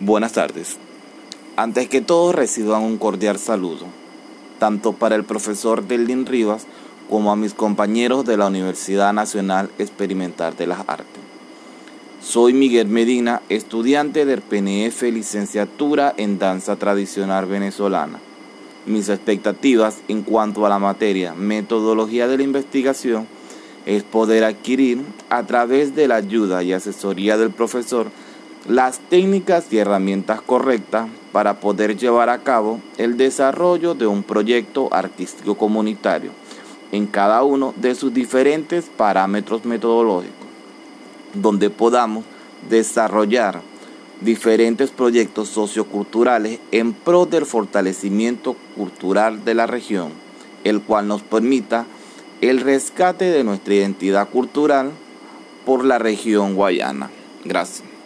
Buenas tardes. Antes que todo reciban un cordial saludo, tanto para el profesor Delin Rivas como a mis compañeros de la Universidad Nacional Experimental de las Artes. Soy Miguel Medina, estudiante del PNF Licenciatura en Danza Tradicional Venezolana. Mis expectativas en cuanto a la materia metodología de la investigación es poder adquirir a través de la ayuda y asesoría del profesor las técnicas y herramientas correctas para poder llevar a cabo el desarrollo de un proyecto artístico comunitario en cada uno de sus diferentes parámetros metodológicos, donde podamos desarrollar diferentes proyectos socioculturales en pro del fortalecimiento cultural de la región, el cual nos permita el rescate de nuestra identidad cultural por la región guayana. Gracias.